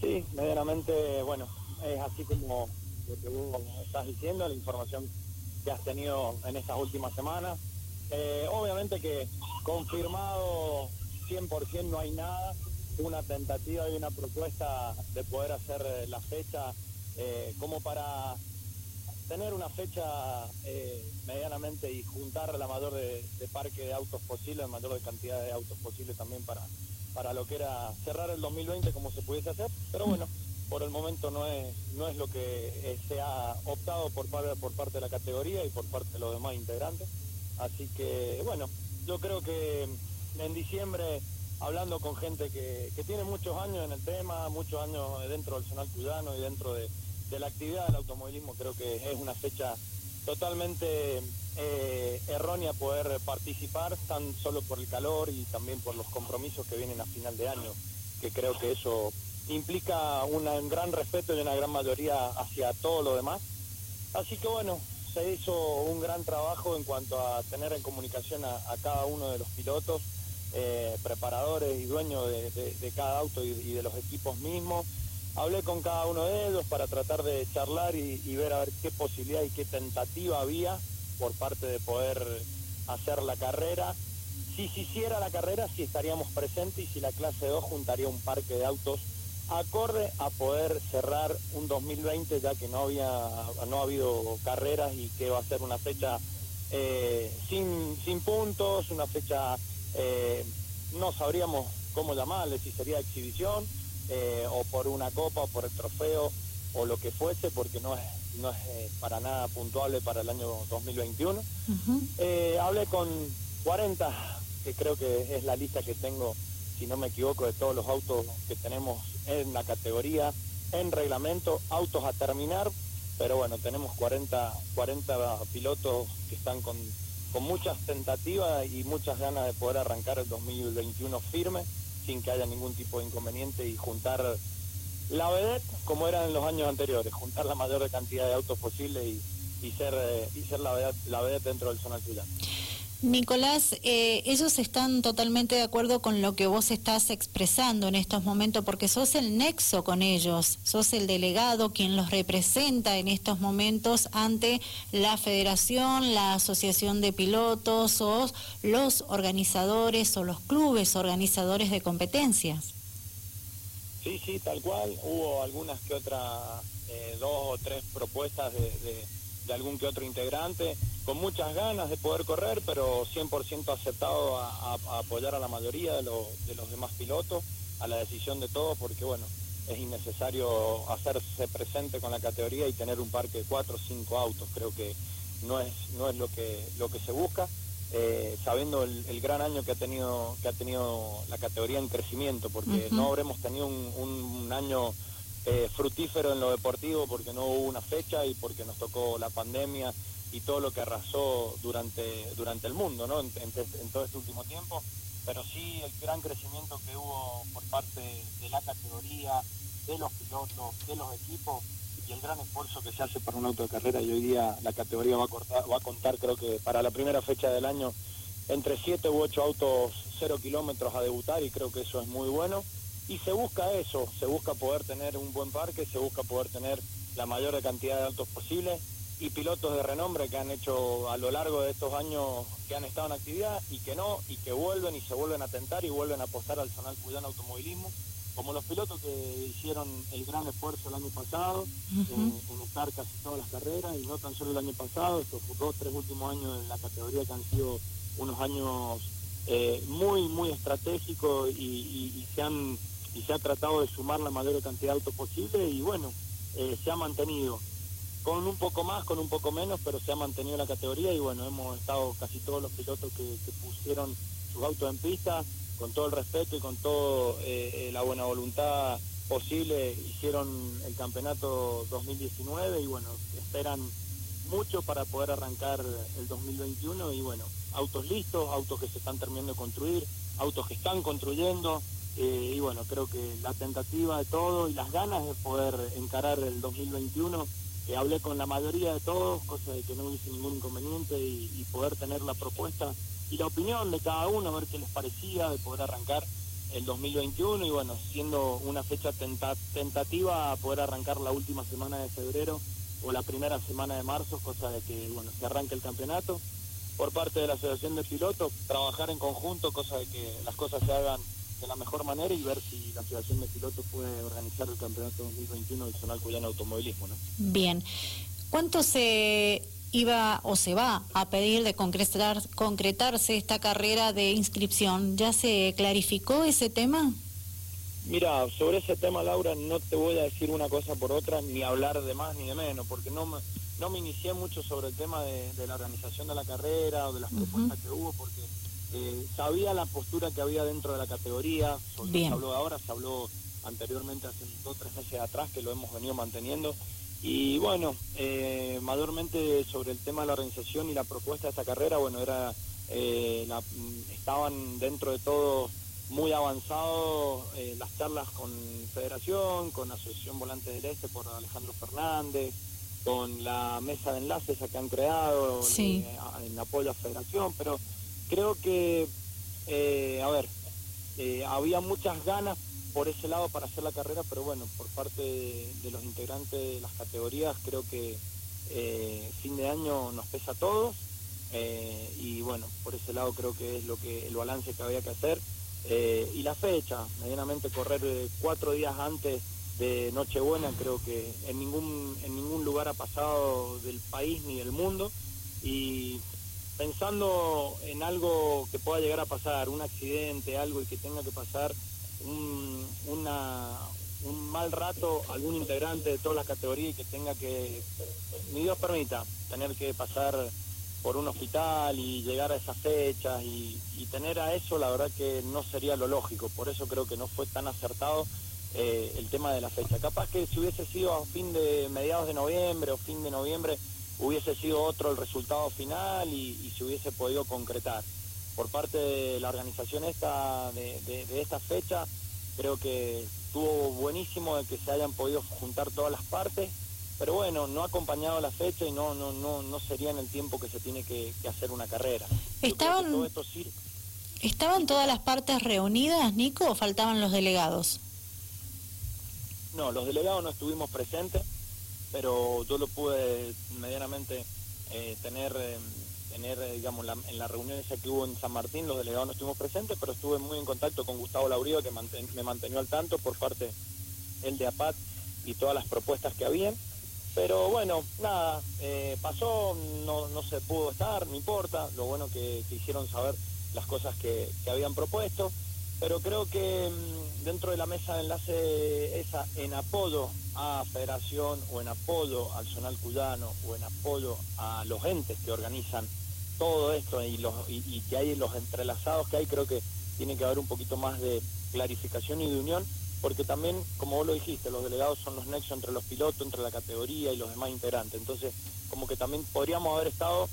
Sí, medianamente, bueno, es así como lo que vos estás diciendo, la información que has tenido en estas últimas semanas. Eh, obviamente que confirmado 100% no hay nada, una tentativa y una propuesta de poder hacer eh, la fecha eh, como para tener una fecha medianamente y juntar la mayor de, parque de autos posible, la mayor de cantidad de autos posible también para, para lo que era cerrar el 2020 como se pudiese hacer, pero bueno, por el momento no es, no es lo que se ha optado por, por parte de la categoría y por parte de los demás integrantes. Así que, bueno, yo creo que en diciembre, hablando con gente que, tiene muchos años en el tema, muchos años dentro del Zonal Cuyano y dentro de, la actividad del automovilismo, creo que es una fecha totalmente eh, errónea poder participar, tan solo por el calor y también por los compromisos que vienen a final de año, que creo que eso implica un gran respeto y una gran mayoría hacia todo lo demás. Así que bueno, se hizo un gran trabajo en cuanto a tener en comunicación a, cada uno de los pilotos, eh, preparadores y dueños de, cada auto y, de los equipos mismos. Hablé con cada uno de ellos para tratar de charlar y, ver a ver qué posibilidad y qué tentativa había por parte de poder hacer la carrera. Si se hiciera la carrera, sí estaríamos presentes y si la clase 2 juntaría un parque de autos acorde a poder cerrar un 2020 ya que no había no ha habido carreras y que va a ser una fecha eh, sin, sin puntos, una fecha eh, no sabríamos cómo llamarle, si sería exhibición eh, o por una copa o por el trofeo o lo que fuese porque no es no es para nada puntuable para el año 2021. hablé con 40, que creo que es la lista que tengo si no me equivoco, de todos los autos que tenemos en la categoría, en reglamento, autos a terminar, pero bueno, tenemos 40, 40 pilotos que están con, con muchas tentativas y muchas ganas de poder arrancar el 2021 firme, sin que haya ningún tipo de inconveniente y juntar la vedette como era en los años anteriores, juntar la mayor cantidad de autos posible y, y ser, eh, y ser la vedette, dentro del zona Cuyano. Nicolás, eh, ellos están totalmente de acuerdo con lo que vos estás expresando en estos momentos, porque sos el nexo con ellos, sos el delegado quien los representa en estos momentos ante la federación, la asociación de pilotos o los organizadores o los clubes organizadores de competencias. Sí, sí, tal cual. Hubo algunas que otras, eh, dos o tres propuestas de de algún que otro integrante, con muchas ganas de poder correr, pero 100% aceptado a, apoyar a la mayoría de, de los demás pilotos, a la decisión de todos, porque bueno, es innecesario hacerse presente con la categoría y tener un parque de cuatro o cinco autos, creo que no es, no es lo que, lo que se busca. Eh, sabiendo el, gran año que ha tenido que ha tenido la categoría en crecimiento porque no habremos tenido un año eh, fructífero en lo deportivo porque no hubo una fecha y porque nos tocó la pandemia y todo lo que arrasó durante, durante el mundo ¿no? en, todo este último tiempo, pero sí el gran crecimiento que hubo por parte de la categoría, de los pilotos, de los equipos y el gran esfuerzo que se hace para un auto de carrera. Y hoy día la categoría va a, cortar, va a contar creo que para la primera fecha del año entre 7 u 8 autos 0 kilómetros a debutar y creo que eso es muy bueno y se busca eso, se busca poder tener un buen parque, se busca poder tener la mayor cantidad de autos posible y pilotos de renombre que han hecho a lo largo de estos años que han estado en actividad y que no, y que vuelven y se vuelven a tentar y vuelven a apostar al zonal Cuyano Automovilismo, como los pilotos que hicieron el gran esfuerzo el año pasado en, estar casi todas las carreras y no tan solo el año pasado, estos dos, tres últimos años en la categoría que han sido unos años eh, muy, muy estratégicos y se han y se ha tratado de sumar la mayor cantidad de autos posible y bueno, eh, se ha mantenido. Con un poco más, con un poco menos, pero se ha mantenido la categoría y bueno, hemos estado casi todos los pilotos que, pusieron sus autos en pista, con todo el respeto y con toda eh, eh, la buena voluntad posible, hicieron el campeonato 2019 y bueno, esperan mucho para poder arrancar el 2021 y bueno, autos listos, autos que se están terminando de construir, autos que están construyendo, eh, y bueno, creo que la tentativa de todo y las ganas de poder encarar el 2021, que hablé con la mayoría de todos, cosa de que no hubiese ningún inconveniente y, poder tener la propuesta y la opinión de cada uno, a ver qué les parecía, de poder arrancar el 2021 y bueno, siendo una fecha tentativa a poder arrancar la última semana de febrero o la primera semana de marzo, cosa de que bueno, se arranque el campeonato. Por parte de la Asociación de Pilotos, trabajar en conjunto, cosa de que las cosas se hagan de la mejor manera y ver si la Asociación de Pilotos puede organizar el campeonato 2021 del Zonal Cuyano Automovilismo. ¿no? Bien. ¿Cuánto se iba o se va a pedir de concretar, concretarse esta carrera de inscripción? ¿Ya se clarificó ese tema? Mira, sobre ese tema, Laura, no te voy a decir una cosa por otra, ni hablar de más ni de menos, porque no me, no me inicié mucho sobre el tema de, la organización de la carrera o de las propuestas que hubo, porque eh, sabía la postura que había dentro de la categoría, sobre se habló ahora, se habló anteriormente hace dos o tres meses atrás, que lo hemos venido manteniendo. Y bueno, eh, mayormente sobre el tema de la organización y la propuesta de esta carrera, bueno, era eh, estaban dentro de todo muy avanzados eh, las charlas con Federación, con Asociación Volante del Este por Alejandro Fernández, con la mesa de enlaces que han creado en apoyo a Federación, pero creo que, a ver, había muchas ganas por ese lado para hacer la carrera, pero bueno, por parte de, los integrantes de las categorías creo que eh, fin de año nos pesa a todos eh, y bueno, por ese lado creo que es lo que el balance que había que hacer eh, y la fecha, medianamente correr cuatro días antes de Nochebuena creo que en ningún en ningún lugar ha pasado del país ni del mundo y pensando en algo que pueda llegar a pasar, un accidente, algo y que tenga que pasar un, una, un mal rato algún integrante de todas las categorías que tenga que, ni Dios permita, tener que pasar por un hospital y llegar a esas fechas y, tener a eso, la verdad que no sería lo lógico. Por eso creo que no fue tan acertado eh, el tema de la fecha. Capaz que si hubiese sido a fin de mediados de noviembre o fin de noviembre, hubiese sido otro el resultado final y, y se hubiese podido concretar por parte de la organización esta de, esta fecha, creo que estuvo buenísimo de que se hayan podido juntar todas las partes, pero bueno, no ha acompañado la fecha y no no no no sería en el tiempo que se tiene que, hacer una carrera. Estaban estaban todas las partes reunidas, Nico, o faltaban los delegados. No, los delegados no estuvimos presentes, pero yo lo pude medianamente eh, tener eh, tener, eh, digamos, en la reunión esa que hubo en San Martín, los delegados no estuvimos presentes, pero estuve muy en contacto con Gustavo Laurío, que me mantenió al tanto por parte el de APAT y todas las propuestas que habían. Pero bueno, nada, eh, pasó, no, no se pudo estar, no importa, lo bueno que, que hicieron saber las cosas que, que habían propuesto, pero creo que mm, dentro de la mesa de enlace esa, en apoyo a Federación o en apoyo al Zonal Cuyano o en apoyo a los entes que organizan todo esto y, los, y, que hay los entrelazados que hay, creo que tiene que haber un poquito más de clarificación y de unión, porque también, como vos lo dijiste, los delegados son los nexos entre los pilotos, entre la categoría y los demás integrantes. Entonces, como que también podríamos haber estado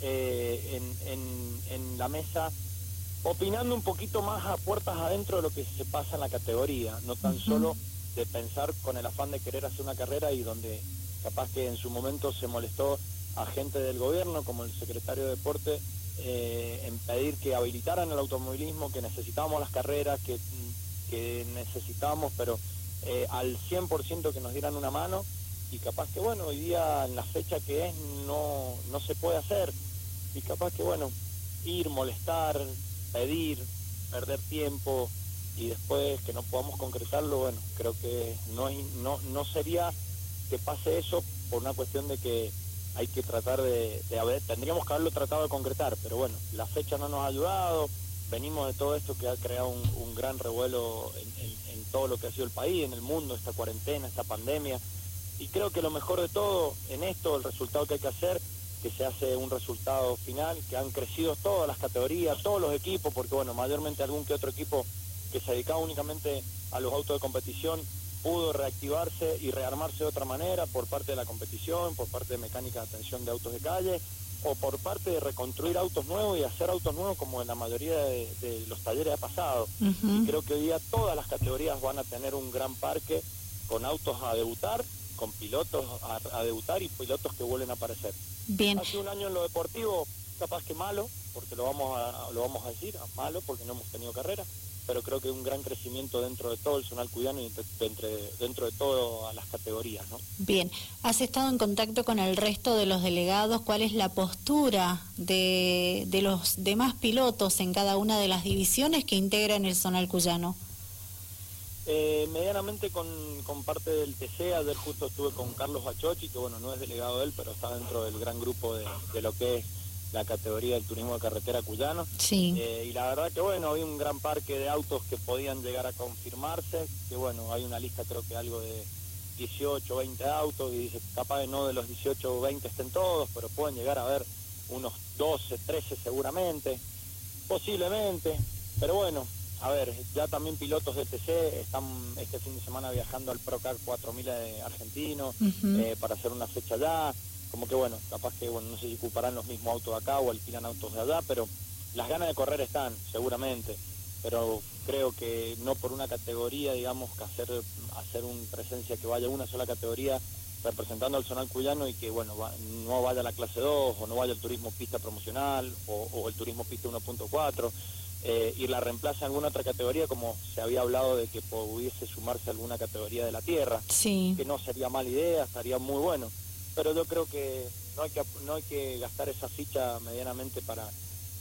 eh, en, en, la mesa opinando un poquito más a puertas adentro de lo que se pasa en la categoría, no tan solo de pensar con el afán de querer hacer una carrera y donde capaz que en su momento se molestó agente del gobierno, como el secretario de Deporte, eh, en pedir que habilitaran el automovilismo, que necesitábamos las carreras, que, que necesitábamos, pero eh, al 100% que nos dieran una mano y capaz que, bueno, hoy día en la fecha que es no, no se puede hacer y capaz que, bueno, ir, molestar, pedir, perder tiempo y después que no podamos concretarlo, bueno, creo que no, no, no sería que pase eso por una cuestión de que hay que tratar de, de haber, tendríamos que haberlo tratado de concretar, pero bueno, la fecha no nos ha ayudado, venimos de todo esto que ha creado un, gran revuelo en, todo lo que ha sido el país, en el mundo, esta cuarentena, esta pandemia, y creo que lo mejor de todo en esto, el resultado que hay que hacer, que se hace un resultado final, que han crecido todas las categorías, todos los equipos, porque bueno, mayormente algún que otro equipo que se dedicaba únicamente a los autos de competición pudo reactivarse y rearmarse de otra manera por parte de la competición, por parte de mecánica de atención de autos de calle o por parte de reconstruir autos nuevos y hacer autos nuevos como en la mayoría de, los talleres ha pasado. Y creo que hoy día todas las categorías van a tener un gran parque con autos a debutar, con pilotos a, debutar y pilotos que vuelven a aparecer. Bien. Hace un año en lo deportivo capaz que malo, porque lo vamos a, lo vamos a decir, malo porque no hemos tenido carrera pero creo que un gran crecimiento dentro de todo el zonal cuyano y dentro, dentro de todas las categorías. ¿no? Bien, ¿has estado en contacto con el resto de los delegados? ¿Cuál es la postura de, de los demás pilotos en cada una de las divisiones que integran el zonal cuyano? Eh, medianamente con, con, parte del TC, ayer justo estuve con Carlos Bachochi, que bueno, no es delegado de él, pero está dentro del gran grupo de, de lo que es la categoría del turismo de carretera cuyano. Sí. Eh, y la verdad que bueno, hay un gran parque de autos que podían llegar a confirmarse, que bueno, hay una lista creo que algo de 18, 20 autos y dice, capaz de no de los 18 o 20 estén todos, pero pueden llegar a haber unos 12, 13 seguramente, posiblemente, pero bueno, a ver, ya también pilotos de TC están este fin de semana viajando al Procar 4000 de argentino eh, para hacer una fecha allá. Como que bueno, capaz que bueno, no sé si ocuparán los mismos autos de acá o alquilan autos de allá, pero las ganas de correr están, seguramente, pero creo que no por una categoría, digamos, que hacer, hacer una presencia que vaya una sola categoría representando al zonal cuyano y que bueno no vaya a la clase 2 o no vaya el turismo pista promocional o, el turismo pista 1.4 eh, y la reemplace alguna otra categoría como se había hablado de que pudiese sumarse alguna categoría de la tierra sí. que no sería mala idea estaría muy bueno pero yo creo que no hay que, no hay que gastar esa ficha medianamente para,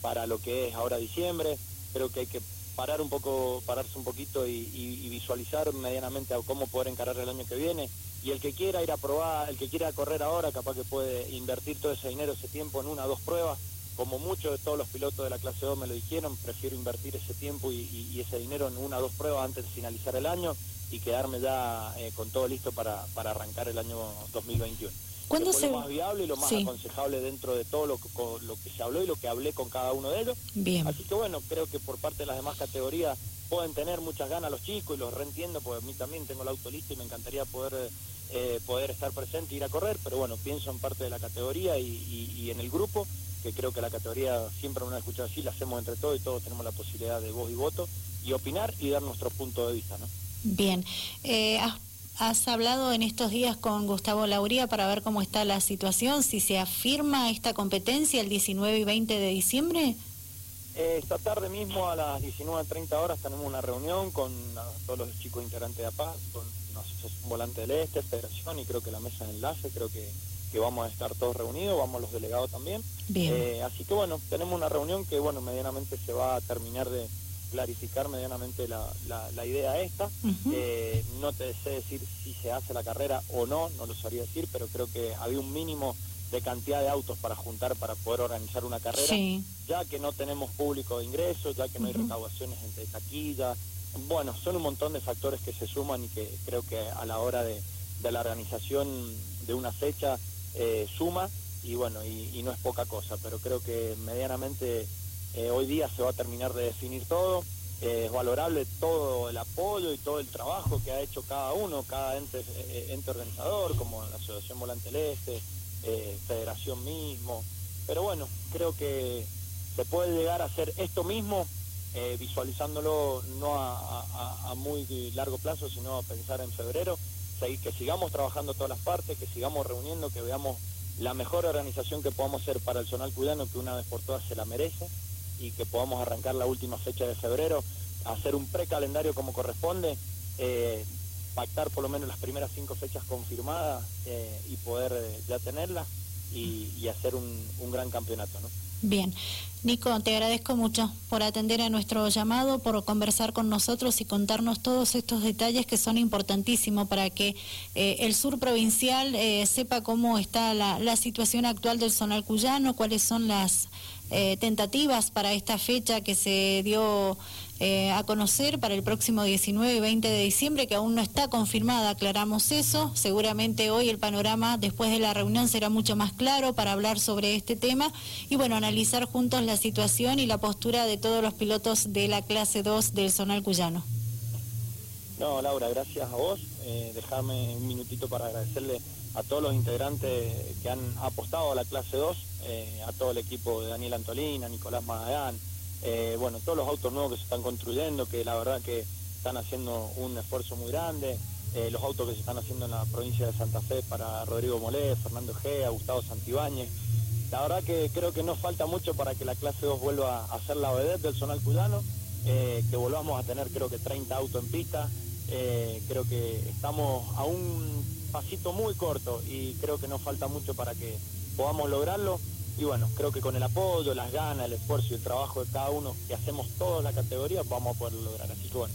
para lo que es ahora diciembre, creo que hay que parar un poco, pararse un poquito y, visualizar medianamente a cómo poder encarar el año que viene. Y el que quiera ir a probar, el que quiera correr ahora, capaz que puede invertir todo ese dinero, ese tiempo en una o dos pruebas. Como muchos de todos los pilotos de la clase 2 me lo dijeron, prefiero invertir ese tiempo y, ese dinero en una o dos pruebas antes de finalizar el año y quedarme ya eh, con todo listo para, para arrancar el año 2021. ¿Cuándo se... lo más viable y lo más aconsejable dentro de todo lo que, lo que se habló y lo que hablé con cada uno de ellos. Bien. Así que bueno, creo que por parte de las demás categorías pueden tener muchas ganas los chicos y los reentiendo, porque a mí también tengo el auto listo y me encantaría poder eh, poder estar presente e ir a correr, pero bueno, pienso en parte de la categoría y, en el grupo, que creo que la categoría siempre una escuchado así, la hacemos entre todos y todos tenemos la posibilidad de voz y voto y opinar y dar nuestro punto de vista, ¿no? Bien. Eh, ¿Has hablado en estos días con Gustavo Lauría para ver cómo está la situación? Si se afirma esta competencia el 19 y 20 de diciembre. Eh, esta tarde mismo a las 19.30 horas tenemos una reunión con todos los chicos integrantes de APAS, con una asociación volante del Este, Federación y creo que la mesa de enlace, creo que, que vamos a estar todos reunidos, vamos los delegados también. Bien. Eh, así que bueno, tenemos una reunión que bueno, medianamente se va a terminar de clarificar medianamente la, la, idea esta. Eh, no te sé decir si se hace la carrera o no, no lo sabría decir, pero creo que había un mínimo de cantidad de autos para juntar para poder organizar una carrera, ya que no tenemos público de ingresos, ya que no hay recaudaciones entre taquilla. Bueno, son un montón de factores que se suman y que creo que a la hora de, de la organización de una fecha eh, suma y bueno, y, no es poca cosa, pero creo que medianamente eh, hoy día se va a terminar de definir todo. Eh, es valorable todo el apoyo y todo el trabajo que ha hecho cada uno, cada ente, eh, ente organizador, como la Asociación Volante Este, Federación mismo. Pero bueno, creo que se puede llegar a hacer esto mismo, visualizándolo no a, muy largo plazo, sino a pensar en febrero, que sigamos trabajando todas las partes, que sigamos reuniendo, que veamos la mejor organización que podamos hacer para el zonal cuyano, que una vez por todas se la merece y que podamos arrancar la última fecha de febrero, hacer un precalendario como corresponde, eh, pactar por lo menos las primeras cinco fechas confirmadas eh, y poder eh, ya tenerlas y, hacer un, un gran campeonato. ¿no? Bien. Nico, te agradezco mucho por atender a nuestro llamado, por conversar con nosotros y contarnos todos estos detalles que son importantísimos para que eh, el sur provincial eh, sepa cómo está la, situación actual del zonal cuyano, cuáles son las eh, tentativas para esta fecha que se dio eh, a conocer para el próximo 19 y 20 de diciembre, que aún no está confirmada, aclaramos eso. Seguramente hoy el panorama después de la reunión será mucho más claro para hablar sobre este tema y bueno, analizar juntos la situación y la postura de todos los pilotos de la clase 2 del Zonal Cuyano. No, Laura, gracias a vos. Eh, dejame un minutito para agradecerle a todos los integrantes que han apostado a la clase 2, eh, a todo el equipo de Daniel Antolín, Nicolás Magallán, eh, bueno, todos los autos nuevos que se están construyendo, que la verdad que están haciendo un esfuerzo muy grande, eh, los autos que se están haciendo en la provincia de Santa Fe para Rodrigo Molé, Fernando Gea, Gustavo Santibáñez. La verdad que creo que no falta mucho para que la clase 2 vuelva a ser la vedette del zonal cuyano. eh, que volvamos a tener creo que 30 autos en pista. Creo que estamos a un pasito muy corto y creo que nos falta mucho para que podamos lograrlo. Y bueno, creo que con el apoyo, las ganas, el esfuerzo y el trabajo de cada uno que hacemos toda la categoría, vamos a poder lograr. Así que bueno,